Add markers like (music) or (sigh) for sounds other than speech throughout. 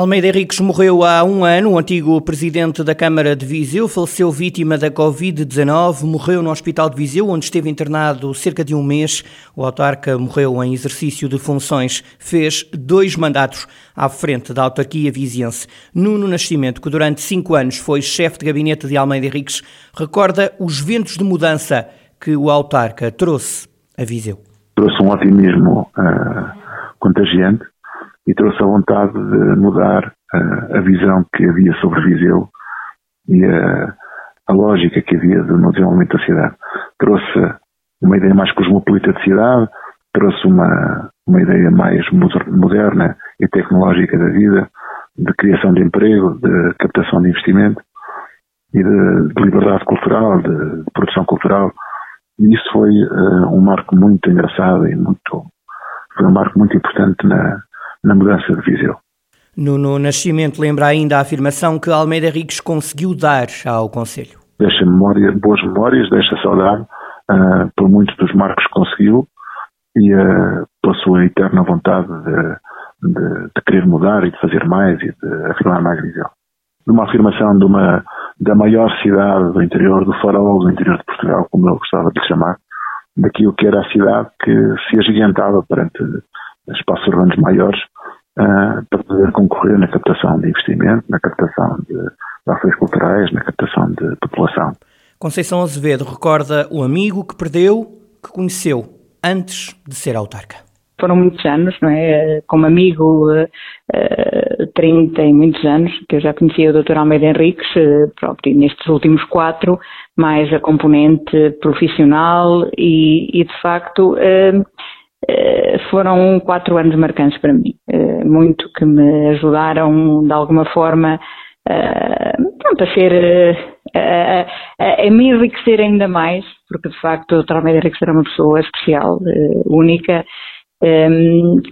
Almeida Henriques morreu há um ano. O antigo presidente da Câmara de Viseu faleceu vítima da Covid-19. Morreu no Hospital de Viseu, onde esteve internado cerca de um mês. O autarca morreu em exercício de funções. Fez dois mandatos à frente da autarquia viziense. Nuno Nascimento, que durante cinco anos foi chefe de gabinete de Almeida Henriques, recorda os ventos de mudança que o autarca trouxe a Viseu. Trouxe um otimismo uh, contagiante e trouxe a vontade de mudar uh, a visão que havia sobre Viseu e a, a lógica que havia no desenvolvimento da cidade. Trouxe uma ideia mais cosmopolita de cidade, trouxe uma, uma ideia mais moderna e tecnológica da vida, de criação de emprego, de captação de investimento e de, de liberdade cultural, de, de, produção cultural. E isso foi uh, um marco muito engraçado e muito, foi um marco muito importante na, na mudança de Viseu. Nuno Nascimento lembra ainda a afirmação que Almeida Henriques conseguiu dar ao Conselho. Deixa memória, boas memórias, deixa saudade uh, por muitos dos marcos que conseguiu e uh, pela sua eterna vontade de, de, de, querer mudar e de fazer mais e de afirmar mais Viseu. Uma afirmação de uma, da maior cidade do interior, do farol do interior de Portugal, como eu gostava de lhe chamar, daquilo que era a cidade que se agigantava perante espaços urbanos maiores uh, para poder concorrer na captação de investimento, na captação de, de ações culturais, na captação de população. Conceição Azevedo recorda o amigo que perdeu, que conheceu antes de ser autarca. Foram muitos anos, não é? Como amigo, uh, 30 e muitos anos, que eu já conhecia o Dr. Almeida Henriques, uh, próprio nestes últimos quatro, mais a componente profissional e, e de facto, uh, eh, foram quatro anos marcantes para mim, eh, muito que me ajudaram de alguma forma eh, a ser a, a, a, me enriquecer ainda mais, porque de facto o Dr. Almeida Henriques era uma pessoa especial, única,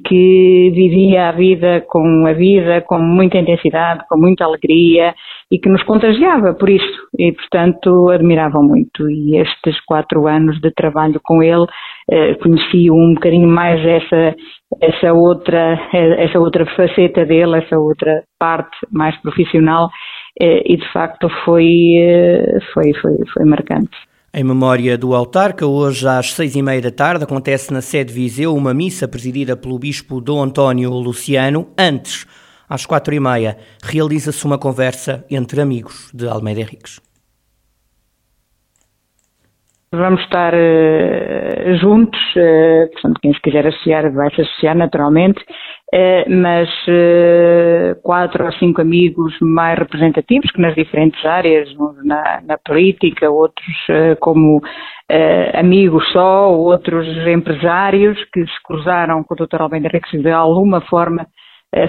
que vivia a vida com a vida com muita intensidade, com muita alegria e que nos contagiava por isso e portanto admiravam muito e estes quatro anos de trabalho com ele uh, conheci um bocadinho mais essa essa outra essa outra faceta dele essa outra parte mais profissional uh, e de facto foi foi foi foi marcante em memória do autarca, hoje às seis e meia da tarde acontece na sede Viseu uma missa presidida pelo bispo Dom António Luciano. Antes, às quatro e meia, realiza-se uma conversa entre amigos de Almeida Henriques. Vamos estar uh, juntos, uh, portanto, quem se quiser associar vai se associar naturalmente, uh, mas quatro ou cinco amigos mais representativos que nas diferentes áreas, na, na política, outros como amigos só, outros empresários que se cruzaram com o Dr. Almeida Henriques de alguma forma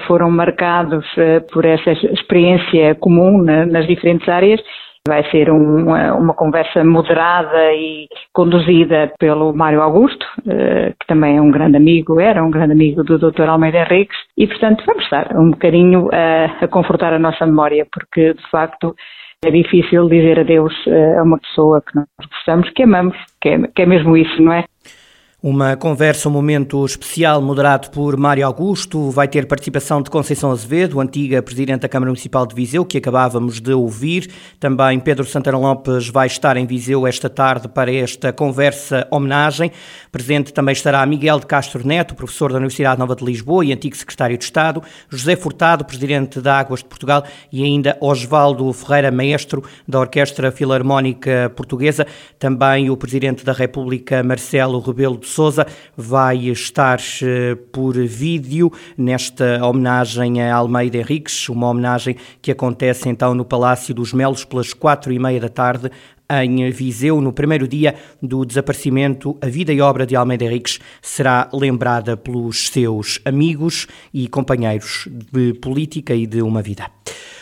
foram marcados por essa experiência comum nas diferentes áreas Vai ser uma, uma, conversa moderada e conduzida pelo Mário Augusto, eh, que também é um grande amigo, era um grande amigo do Dr. Almeida Henriques, e portanto vamos estar um bocadinho a, a confortar a nossa memória, porque de facto é difícil dizer adeus eh, a uma pessoa que nós gostamos, que amamos, que é, que é mesmo isso, não é? Uma conversa, um momento especial moderado por Mário Augusto. Vai ter participação de Conceição Azevedo, antiga Presidente da Câmara Municipal de Viseu, que acabávamos de ouvir. Também Pedro Santana Lopes vai estar em Viseu esta tarde para esta conversa homenagem. Presente também estará Miguel de Castro Neto, professor da Universidade Nova de Lisboa e antigo Secretário de Estado, José Furtado, Presidente da Águas de Portugal e ainda Osvaldo Ferreira, Maestro da Orquestra Filarmónica Portuguesa. Também o Presidente da República, Marcelo Rebelo de Souza vai estar eh, por vídeo nesta homenagem a Almeida Henriques, uma homenagem que acontece então no Palácio dos Melos pelas quatro e meia da tarde em Viseu, no primeiro dia do desaparecimento, a vida e obra de Almeida Henriques será lembrada pelos seus amigos e companheiros de política e de uma vida.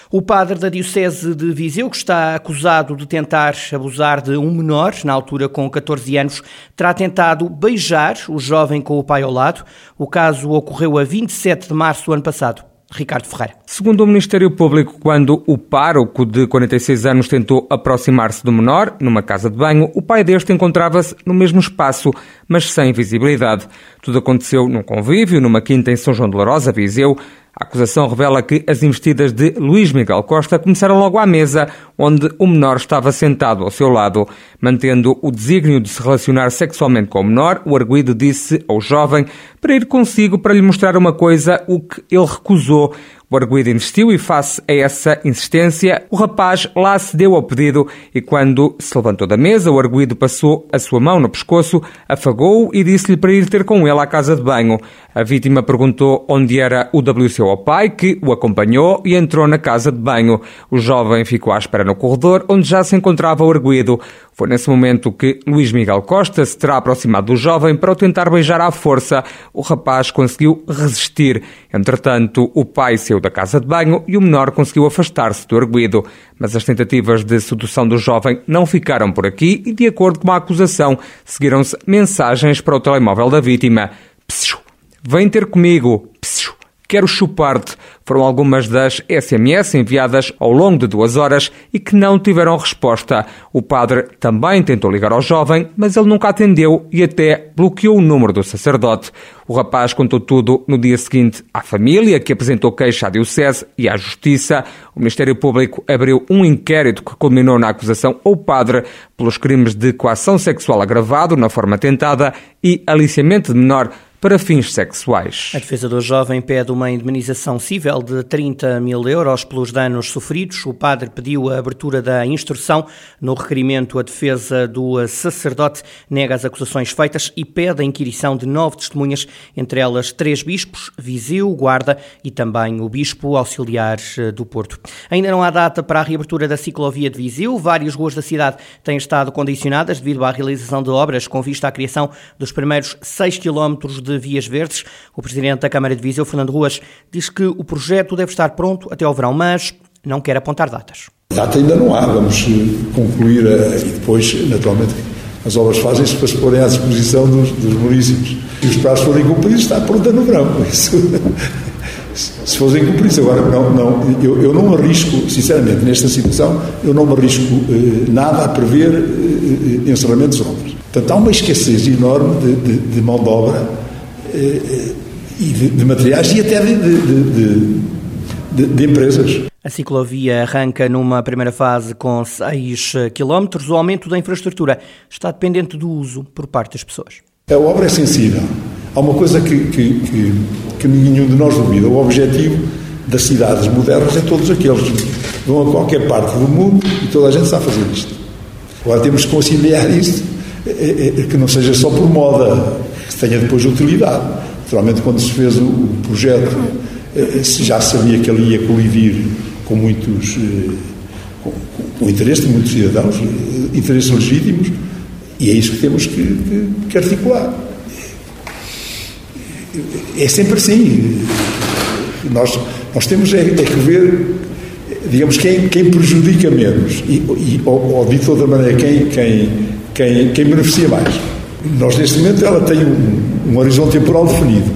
O padre da Diocese de Viseu, que está acusado de tentar abusar de um menor, na altura com 14 anos, terá tentado beijar o jovem com o pai ao lado. O caso ocorreu a 27 de março do ano passado. Ricardo Ferreira. Segundo o Ministério Público, quando o pároco de 46 anos tentou aproximar-se do menor, numa casa de banho, o pai deste encontrava-se no mesmo espaço, mas sem visibilidade. Tudo aconteceu num convívio, numa quinta em São João de Larosa, Viseu. A acusação revela que as investidas de Luís Miguel Costa começaram logo à mesa, onde o menor estava sentado ao seu lado. Mantendo o desígnio de se relacionar sexualmente com o menor, o arguído disse ao jovem para ir consigo para lhe mostrar uma coisa, o que ele recusou. O arguído insistiu e, face a essa insistência, o rapaz lá cedeu ao pedido e, quando se levantou da mesa, o arguído passou a sua mão no pescoço, afagou-o e disse-lhe para ir ter com ele à casa de banho. A vítima perguntou onde era o WC ao pai, que o acompanhou e entrou na casa de banho. O jovem ficou à espera no corredor, onde já se encontrava o arguído. Foi nesse momento que Luís Miguel Costa se terá aproximado do jovem para o tentar beijar à força. O rapaz conseguiu resistir. Entretanto, o pai saiu da casa de banho e o menor conseguiu afastar-se do arguído. Mas as tentativas de sedução do jovem não ficaram por aqui e, de acordo com a acusação, seguiram-se mensagens para o telemóvel da vítima. Psiu, vem ter comigo. Psiu, quero chupar-te foram algumas das SMS enviadas ao longo de duas horas e que não tiveram resposta. O padre também tentou ligar ao jovem, mas ele nunca atendeu e até bloqueou o número do sacerdote. O rapaz contou tudo no dia seguinte à família, que apresentou queixa à Diocese e à Justiça. O Ministério Público abriu um inquérito que culminou na acusação ao padre pelos crimes de coação sexual agravado na forma tentada e aliciamento de menor para fins sexuais. A defesa do jovem pede uma indemnização civil de 30 mil euros pelos danos sofridos. O padre pediu a abertura da instrução. No requerimento, a defesa do sacerdote nega as acusações feitas e pede a inquirição de nove testemunhas, entre elas três bispos, Viseu, Guarda e também o bispo auxiliar eh, do Porto. Ainda não há data para a reabertura da ciclovia de Viseu. Várias ruas da cidade têm estado condicionadas devido à realização de obras com vista à criação dos primeiros 6 quilómetros de vias verdes. O presidente da Câmara de Viseu, Fernando Ruas, diz que o projeto deve estar pronto até ao verão, mas não quer apontar datas. Data ainda não há, vamos eh, concluir eh, e depois, naturalmente, as obras fazem-se para se porem à disposição dos, dos municípios. E os prazos forem cumpridos, está pronta no verão. (laughs) Isso, se fossem cumpridos. Agora, não, não, eu, eu não arrisco, sinceramente, nesta situação, eu não me arrisco eh, nada a prever eh, eh encerramentos de obras. Portanto, há uma escassez enorme de, de, de mão de obra e de, de, materiais e até de, de empresas. A ciclovia arranca numa primeira fase com 6 km. O aumento da infraestrutura está dependente do uso por parte das pessoas. A obra é sensível. Há uma coisa que, que, que, que nenhum de nós duvida: o objetivo das cidades modernas é todos aqueles. Vão a qualquer parte do mundo e toda a gente sabe fazer isto. Agora temos que conciliar isto, é, que não seja só por moda, que tenha depois utilidade. Naturalmente, quando se fez o projeto, se já sabia que ele ia colidir com muitos. com, com interesse de muitos cidadãos, interesses legítimos, e é isso que temos que, que, que articular. É sempre assim. Nós, nós temos é, é que ver, digamos, quem, quem prejudica menos e, e ou, ou de outra maneira, quem, quem, quem, quem beneficia mais. Nós, neste momento, ela tem um, um horizonte temporal definido.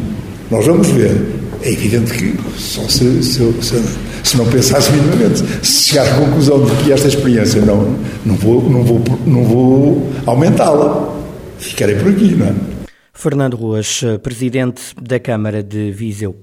Nós vamos ver. É evidente que só se, se, se, se não pensasse minimamente, se chegar à conclusão de que esta experiência não, não vou, não vou, não vou aumentá-la, ficarei por aqui, não é? Fernando Ruas, presidente da Câmara de Viseu.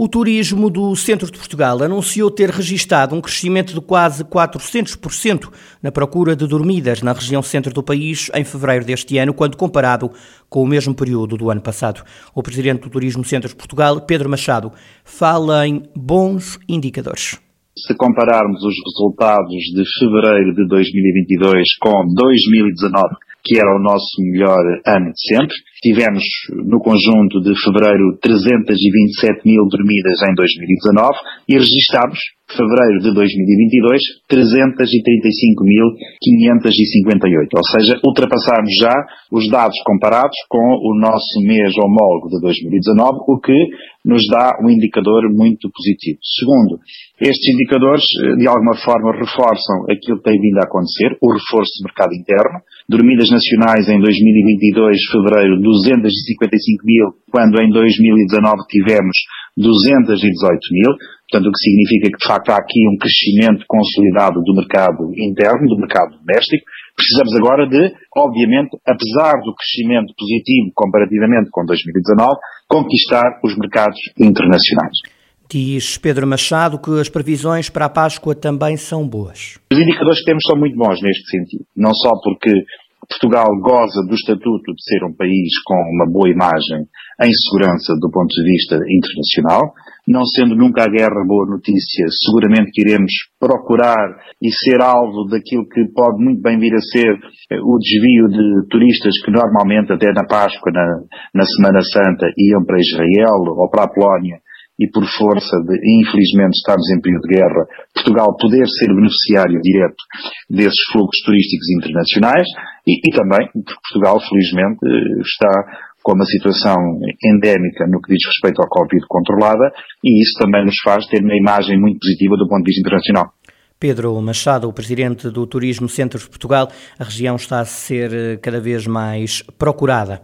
O turismo do centro de Portugal anunciou ter registado um crescimento de quase 400% na procura de dormidas na região centro do país em fevereiro deste ano, quando comparado com o mesmo período do ano passado. O presidente do Turismo Centro de Portugal, Pedro Machado, fala em bons indicadores. Se compararmos os resultados de fevereiro de 2022 com 2019, que era o nosso melhor ano de sempre, Tivemos no conjunto de fevereiro 327 mil dormidas em 2019 e registámos, fevereiro de 2022, 335.558. Ou seja, ultrapassámos já os dados comparados com o nosso mês homólogo de 2019, o que nos dá um indicador muito positivo. Segundo, estes indicadores, de alguma forma, reforçam aquilo que tem vindo a acontecer, o reforço do mercado interno. Dormidas nacionais em 2022, fevereiro, 255 mil, quando em 2019 tivemos 218 mil, portanto o que significa que de facto há aqui um crescimento consolidado do mercado interno, do mercado doméstico. Precisamos agora de, obviamente, apesar do crescimento positivo comparativamente com 2019, conquistar os mercados internacionais. Diz Pedro Machado que as previsões para a Páscoa também são boas. Os indicadores que temos são muito bons neste sentido. Não só porque Portugal goza do estatuto de ser um país com uma boa imagem em segurança do ponto de vista internacional, não sendo nunca a guerra boa notícia, seguramente que iremos procurar e ser alvo daquilo que pode muito bem vir a ser eh, o desvio de turistas que normalmente até na Páscoa, na, na Semana Santa, iam para Israel ou para a Polónia e por força de, infelizmente, estarmos em período de guerra, Portugal poder ser beneficiário direto desses fluxos turísticos internacionais e, e também porque Portugal, felizmente, está com uma situação endémica no que diz respeito ao Covid controlada e isso também nos faz ter uma imagem muito positiva do ponto de vista internacional. Pedro Machado, o presidente do Turismo Centro de Portugal, a região está a ser eh, cada vez mais procurada.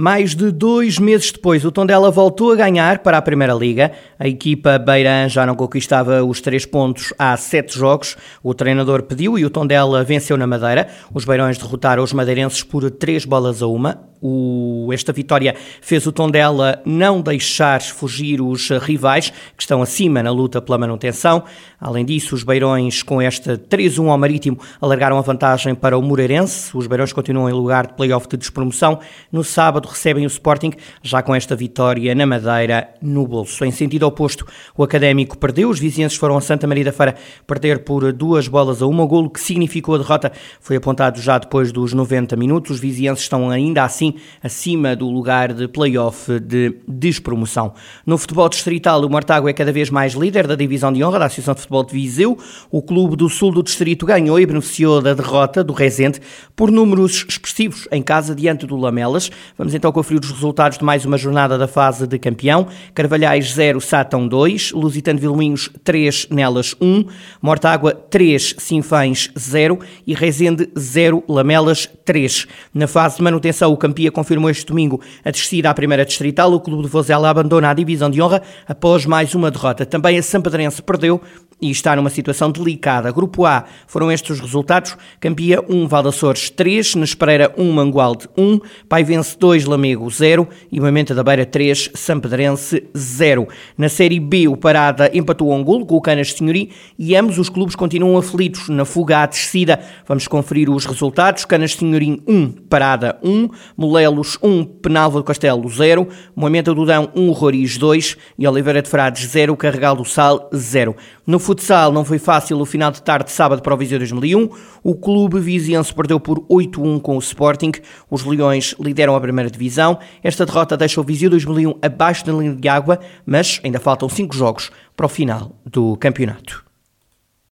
Mais de dois meses depois, o Tondela voltou a ganhar para a Primeira Liga. A equipa Beirã já não conquistava os três pontos há sete jogos. O treinador pediu e o Tondela venceu na Madeira. Os Beirões derrotaram os madeirenses por três bolas a uma. O, esta vitória fez o Tondela não deixar fugir os rivais, que estão acima na luta pela manutenção. Além disso, os Beirões, com esta 3-1 ao Marítimo, alargaram a vantagem para o Moreirense. Os Beirões continuam em lugar de play-off de despromoção. No sábado recebem o Sporting, já com esta vitória na Madeira no bolso. Em sentido oposto, o Académico perdeu. Os vizinhenses foram a Santa Maria da Feira perder por duas bolas a uma. O golo que significou a derrota foi apontado já depois dos 90 minutos. Os vizinhenses estão ainda assim acima do lugar de play-off de despromoção. No futebol distrital, o Martago é cada vez mais líder da divisão de honra da Associação de Futebol de Viseu. O clube do sul do distrito ganhou e beneficiou da derrota do Rezende por números expressivos em casa diante do Lamelas. Vamos então conferir os resultados de mais uma jornada da fase de campeão. Carvalhais 0, Satão 2, Lusitano Vilminhos 3, Nelas 1, Mortágua 3, Sinfães 0 e Rezende 0, Lamelas 3. Na fase de manutenção, o Olimpia confirmou este domingo a descida à primeira distrital. O clube de Vozela abandona a divisão de honra após mais uma derrota. Também a Sampedrense perdeu e está numa situação delicada. Grupo A foram estes os resultados. Campia 1, Valdaçores 3, Nespereira 1, Mangualde 1, Paivense 2, Lamego 0 e Moimenta da Beira 3, Sampedrense 0. Na Série B, o Parada empatou um golo com o Canas Senhorim e ambos os clubes continuam aflitos na fuga à descida. Vamos conferir os resultados. Canas Senhorim 1, Parada 1, Molelos 1, Penalva do Castelo 0, Moimenta do Dão 1, Roriz 2 e Oliveira de Frades 0, Carregal do Sal 0. No futsal não foi fácil o final de tarde de sábado para o Viseu 2001. O clube viziense perdeu por 8-1 com o Sporting. Os Leões lideram a primeira divisão. Esta derrota deixa o Viseu 2001 abaixo da linha de água, mas ainda faltam 5 jogos para o final do campeonato.